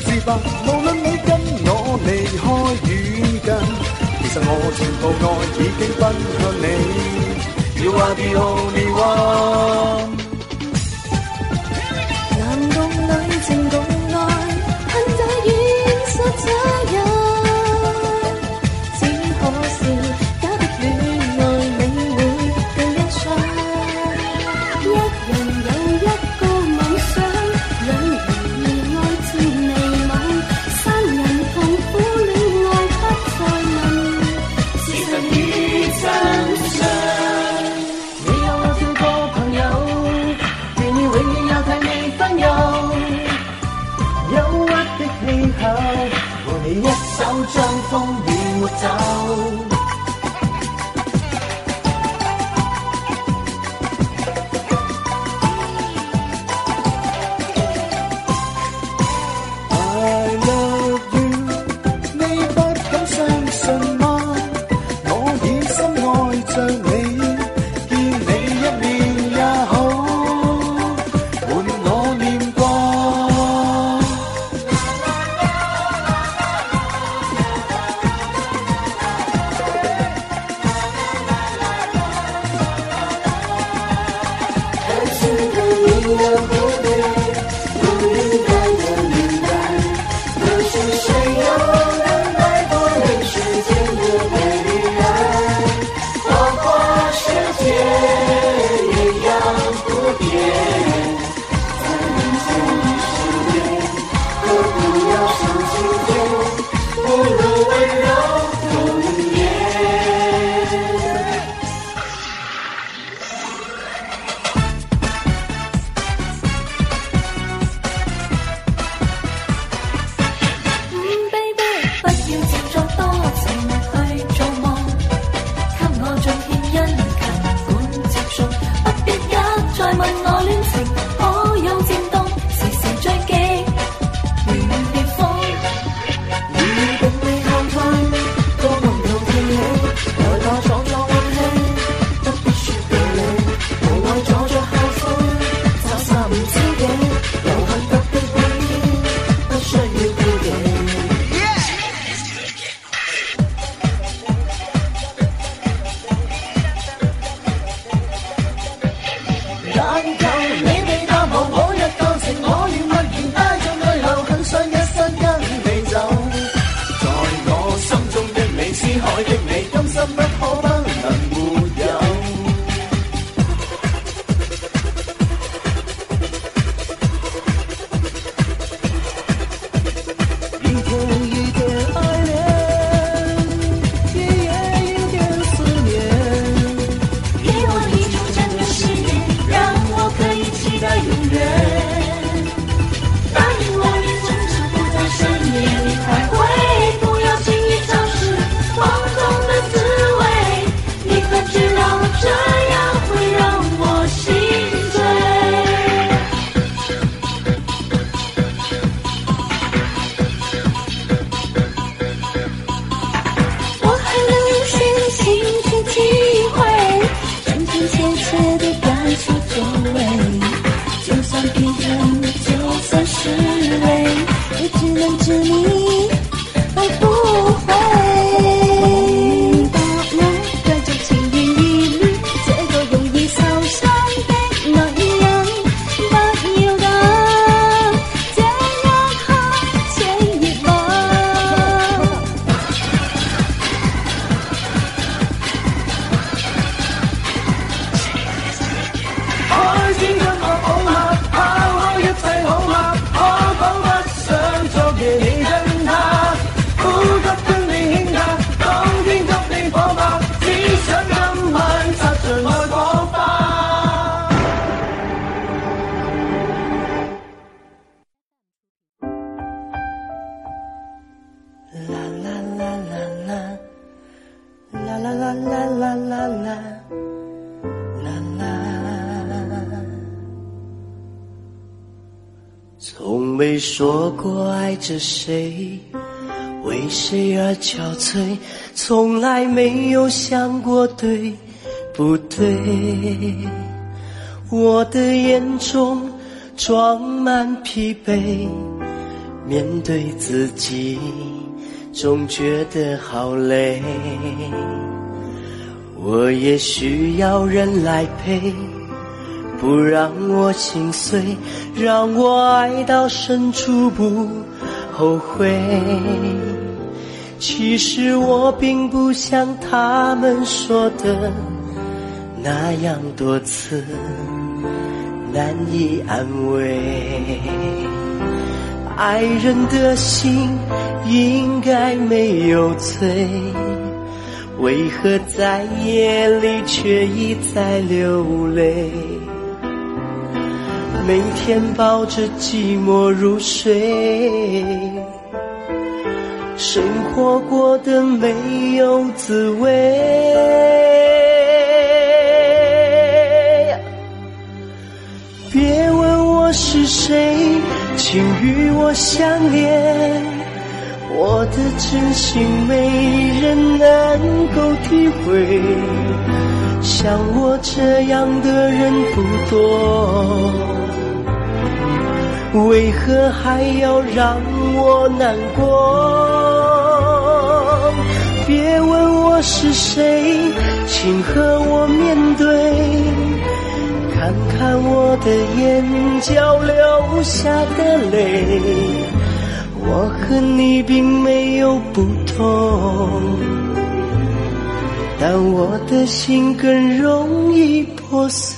自白，无论你跟我离开远近，其实我全部爱已经奔向你。You are the only one. tal. 着谁为谁而憔悴？从来没有想过对不对？我的眼中装满疲惫，面对自己总觉得好累。我也需要人来陪，不让我心碎，让我爱到深处不。后悔，其实我并不像他们说的那样多次难以安慰。爱人的心应该没有罪，为何在夜里却一再流泪？每天抱着寂寞入睡，生活过得没有滋味。别问我是谁，请与我相恋，我的真心没人能够体会。像我这样的人不多，为何还要让我难过？别问我是谁，请和我面对，看看我的眼角流下的泪，我和你并没有不同。但我的心更容易破碎。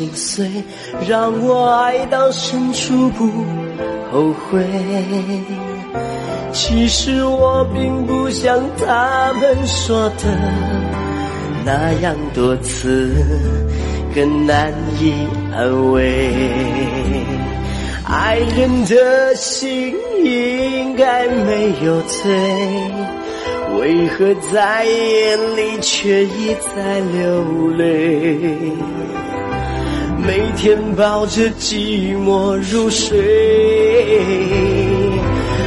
心碎，让我爱到深处不后悔。其实我并不像他们说的那样多刺，更难以安慰。爱人的心应该没有罪，为何在夜里却一再流泪？每天抱着寂寞入睡，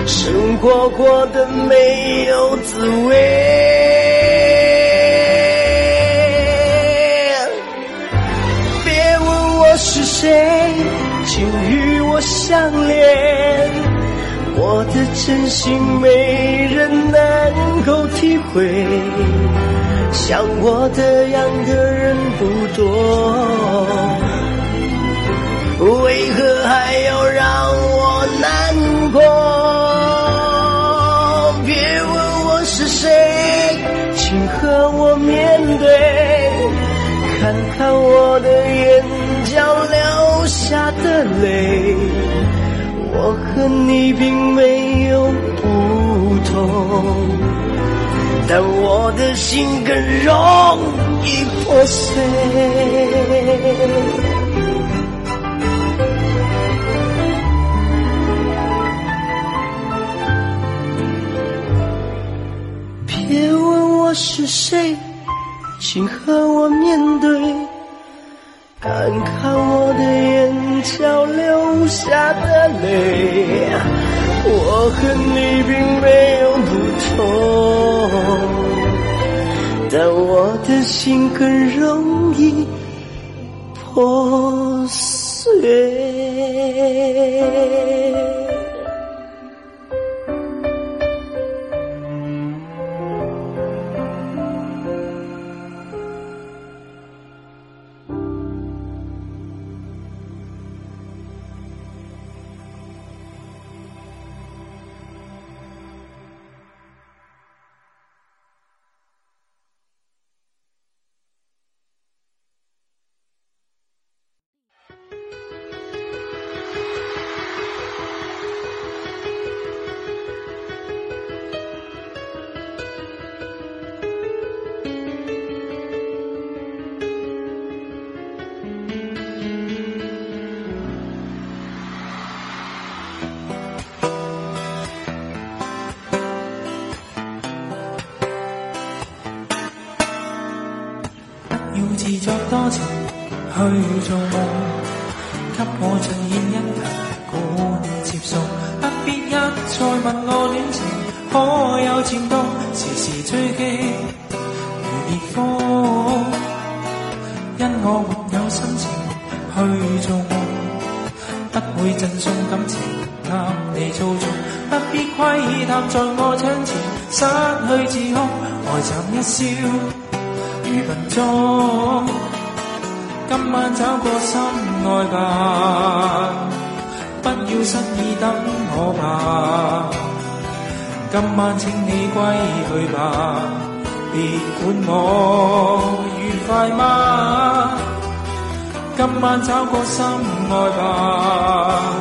生活过得没有滋味。别问我是谁，请与我相恋。我的真心没人能够体会，像我的样的人不多。为何还要让我难过？别问我是谁，请和我面对，看看我的眼角流下的泪。我和你并没有不同，但我的心更容易破碎。是谁？请和我面对，看看我的眼角流下的泪。我和你并没有不同，但我的心更容易破碎。要自作多情去做梦，给我尽现一切，你接受，不必一再问我恋情可有前度，时时追击如烈风。因我没有心情去做梦，不会赠送感情给你操纵，不必窥探在我窗前失去自控，呆站一笑？余烬今晚找个心爱吧，不要失意等我吧。今晚请你归去吧，别管我愉快吗？今晚找个心爱吧，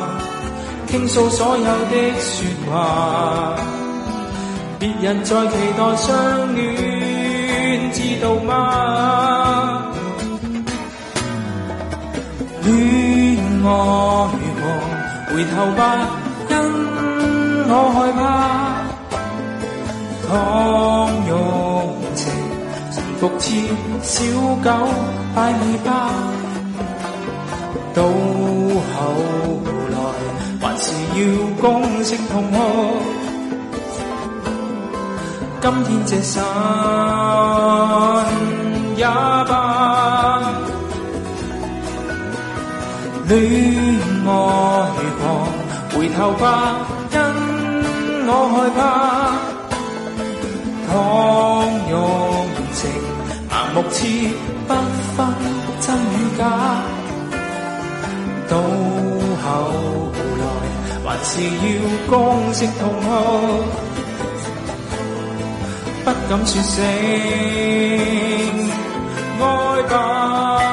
倾诉所有的说话，别人在期待相恋。知道吗？恋爱狂，回头吧，因我害怕。倘用情，驯服似小狗摆尾巴。到后来，还是要共声痛哭。今天这山也罢，恋爱过回头吧，因我害怕。倘热情盲目痴，不分真与假，到后来还是要公式同哭。不敢说声爱吧。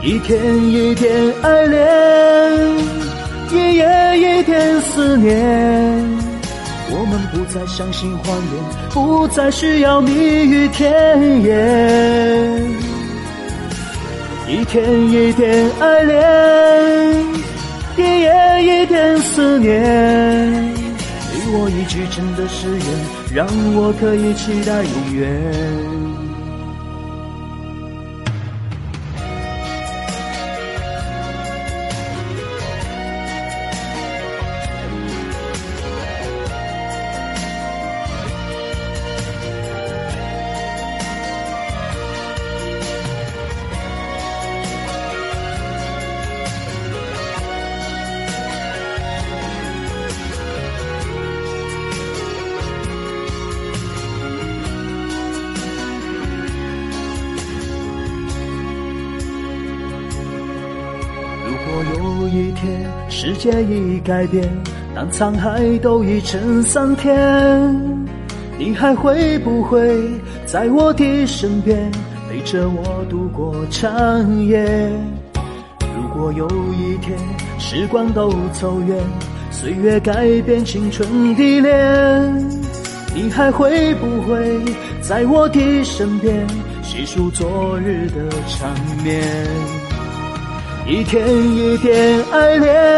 一天一天爱恋，一夜一天思念，我们不再相信谎言，不再需要蜜语甜言。一天一天爱恋，一夜一天思念，你我一句真的誓言，让我可以期待永远。也已改变，当沧海都已成桑田，你还会不会在我的身边陪着我度过长夜？如果有一天时光都走远，岁月改变青春的脸，你还会不会在我的身边细数昨日的缠绵？一天一点爱恋。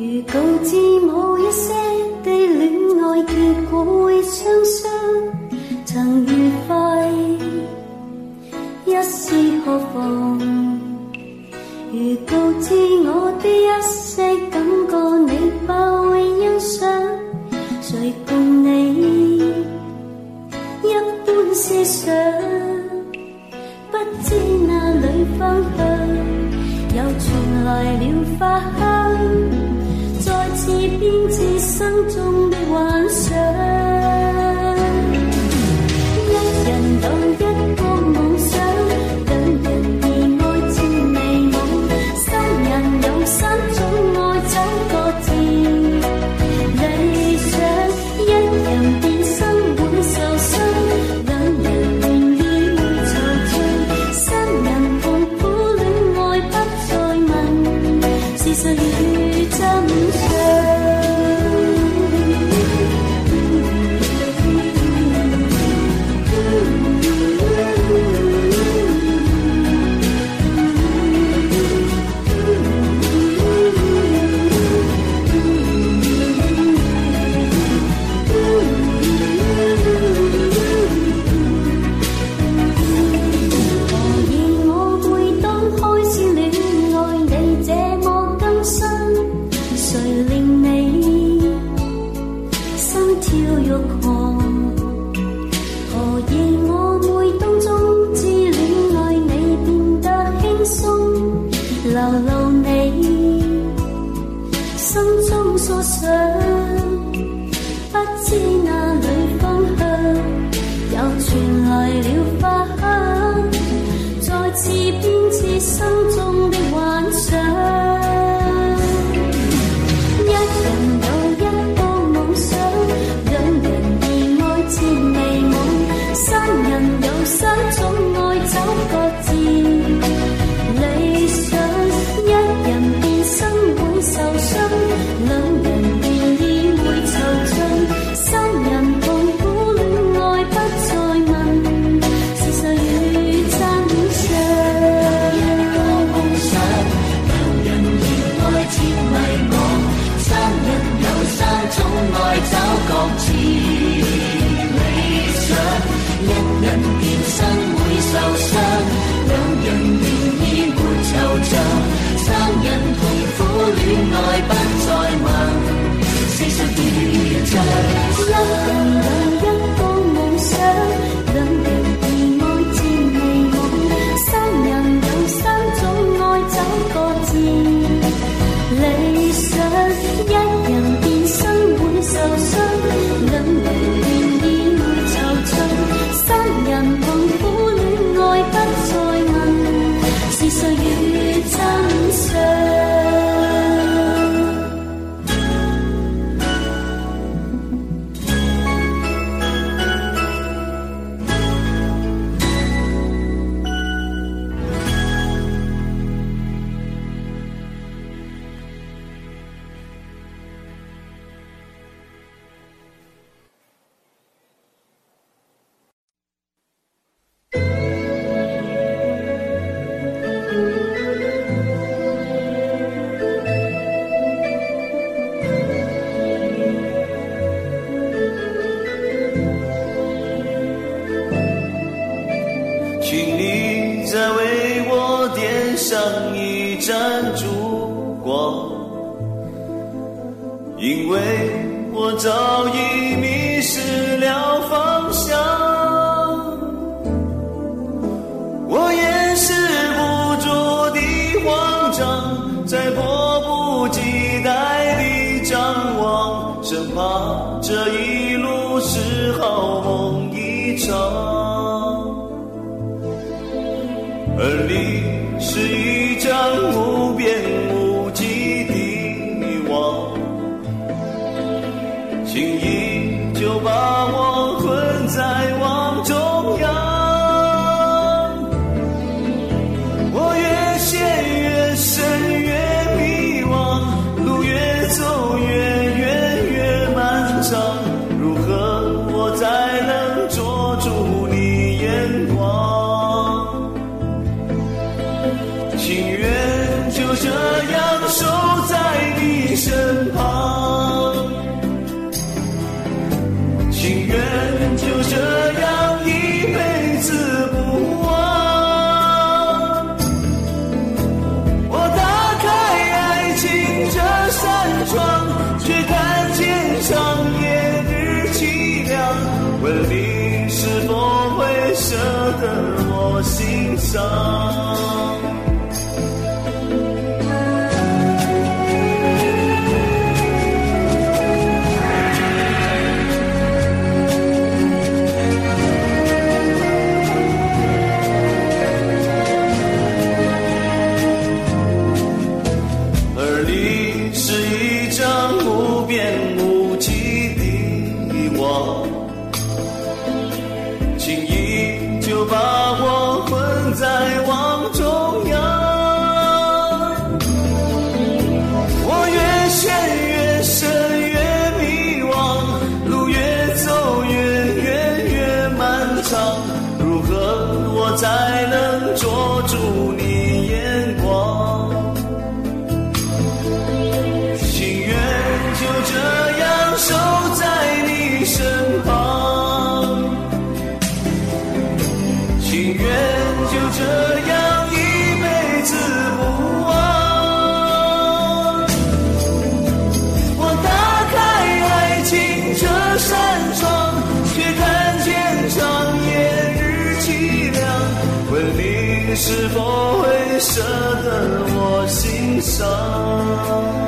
如告知某一些的恋爱结果会双双，曾愉快，一丝何妨？又传来了。在迫不及待地张望，生怕这一。问你是否会舍得我心伤？是否会舍得我心伤？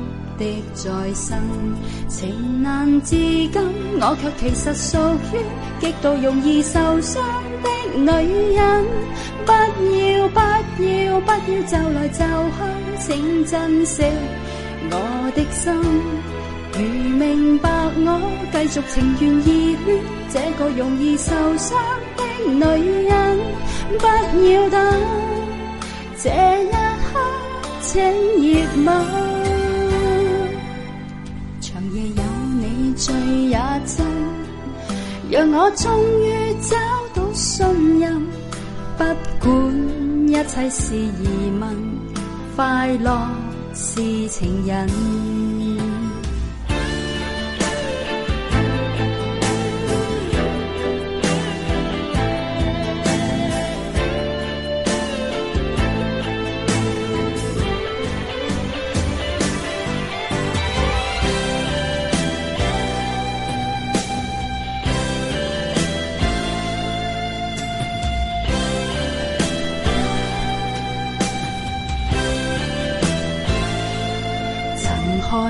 的再生情难自禁，我却其实属于极度容易受伤的女人。不要不要不要就来就去，请珍惜我的心。如明白我，继续情愿热恋这个容易受伤的女人。不要等这一刻，请热吻。夜有你醉也真，让我终于找到信任。不管一切是疑问，快乐是情人。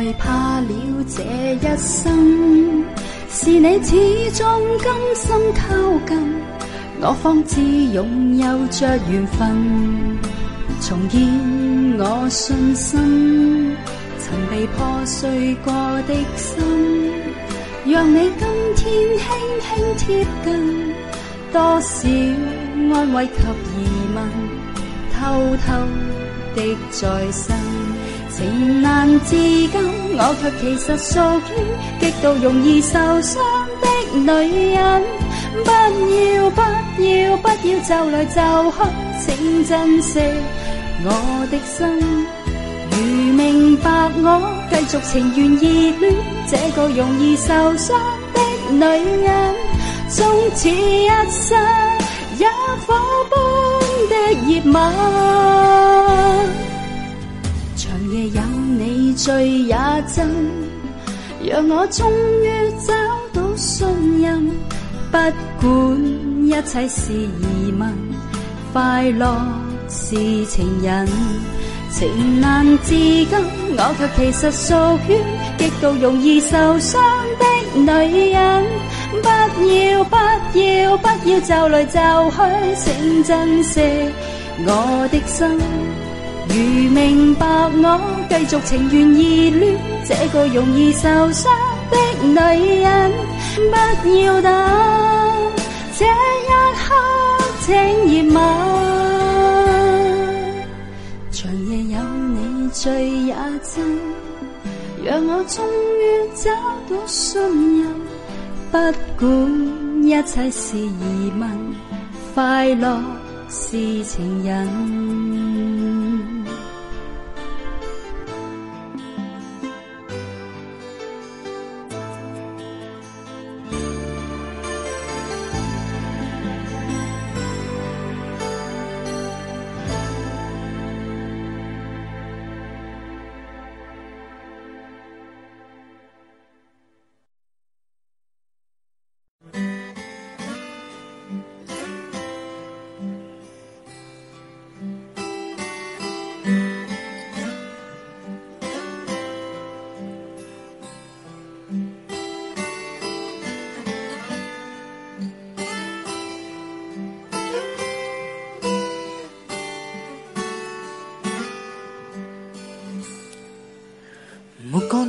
害怕了这一生，是你始终甘心靠近，我方知拥有着缘分，重建我信心。曾被破碎过的心，让你今天轻轻贴近，多少安慰及疑问，偷偷的再生。情难自禁，我却其实属于极度容易受伤的女人。不要不要不要，就来就去，请珍惜我的心。如明白我，继续情愿热恋这个容易受伤的女人，终此一生，也火般的热吻。醉也真，让我终于找到信任。不管一切是疑问，快乐是情人。情难自禁，我却其实属于极度容易受伤的女人，不要不要不要就来就去，请珍惜我的心。如明白我，繼續情愿熱戀這個容易受傷的女人，不要等這一刻請熱吻，長夜有你醉也真，讓我終於找到信任，不管一切是疑問，快樂是情人。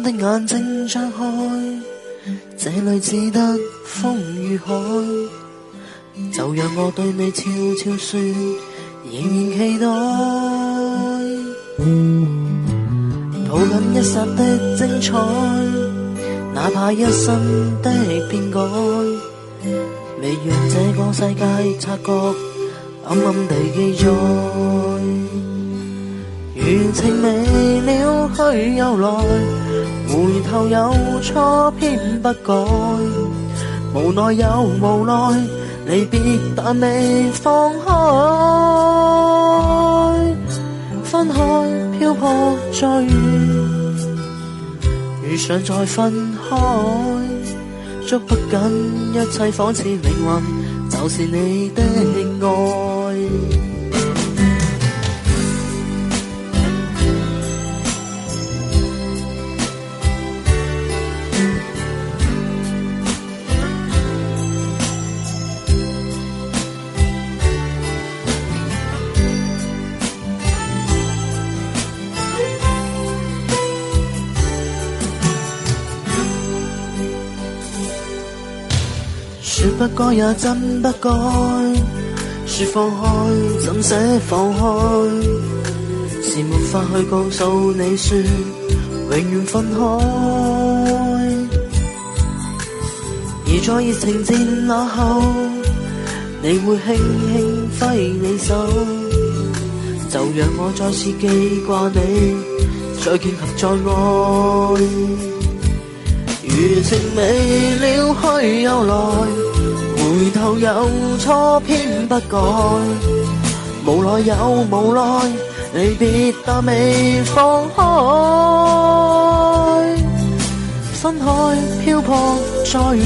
的眼睛张开，这里只得风与海，就让我对你悄悄说，仍然期待。抱紧一刹的精彩，哪怕一生的变改，未让这个世界察觉，暗暗地记载。余情未了，去又来。回头有错偏不改，无奈又无奈，离别但未放开。分开漂泊再遇，遇上再分开，捉不紧一切仿似命运，就是你的爱。该也真不该，说放开怎舍放开？是无法去告诉你说永远分开。而在热情渐冷后，你会轻轻挥你手，就让我再次记挂你，再见及再爱。如情未了，去又来。头有错偏不改，无奈有无奈，离别但未放开。分开漂泊再遇，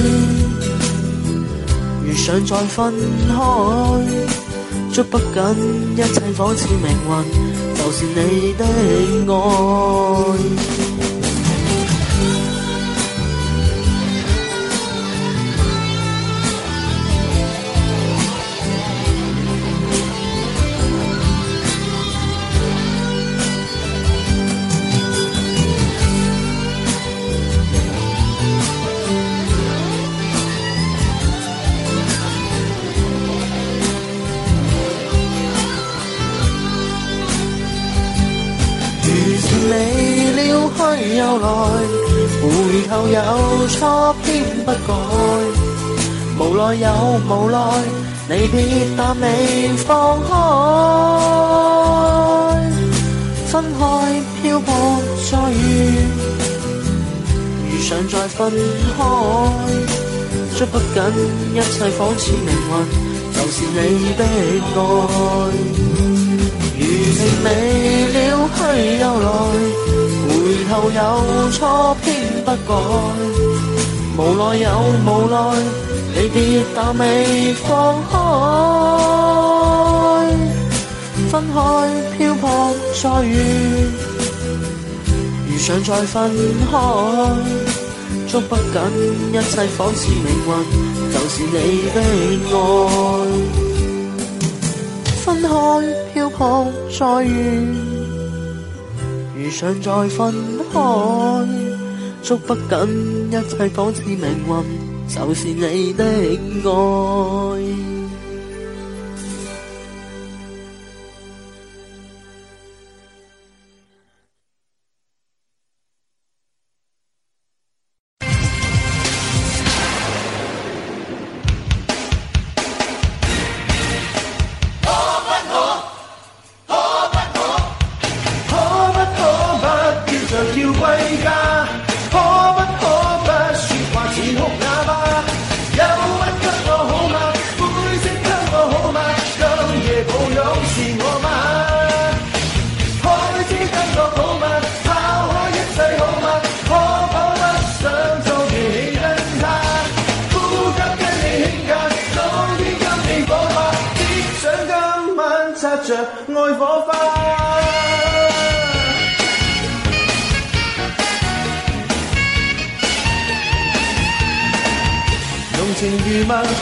如想再分开，捉不紧一切仿似命运，就是你的爱。来，回头有错偏不改，无奈又无奈，离别但未放开。分开漂泊再遇，遇上再分开，捉不紧一切，仿似命运就是你的爱。如情未了，去又来。后有错偏不改，无奈又无奈，你跌但未放开。分开漂泊再远，如想再分开，捉不紧一切仿似命运，就是你的爱。分开漂泊再远。如想再分捉不紧一切，仿似命运，就是你的爱。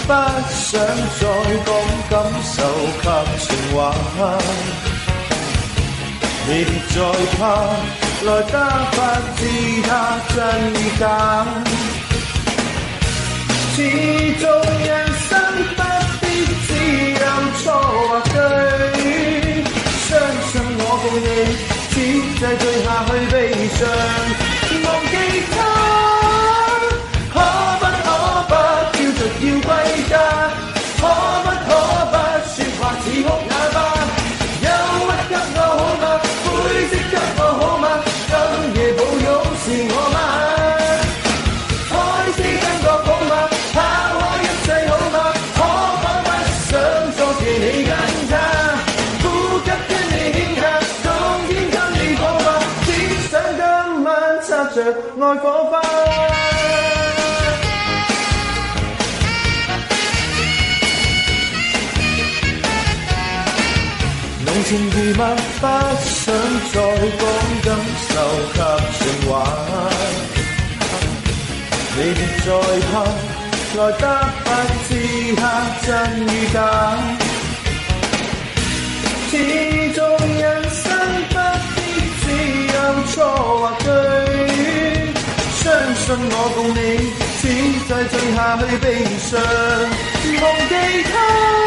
不想再讲感受及情话，别再怕，来打发知他真假。始终人生不必只有错或对，相信我共你，只继最下去悲伤，忘记他。就要归家。情如蜜，不想再讲感受及情怀。你别再怕，来得不知他真与假。始终人生不必只有错或对，相信我共你，只在最下去悲伤，忘记他。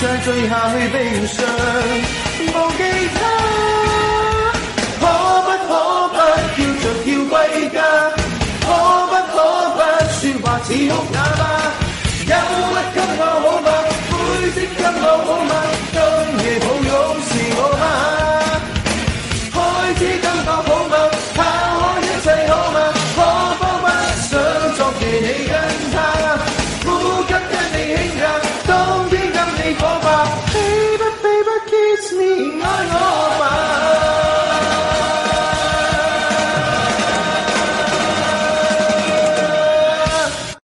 再醉下去，悲伤。忘记他。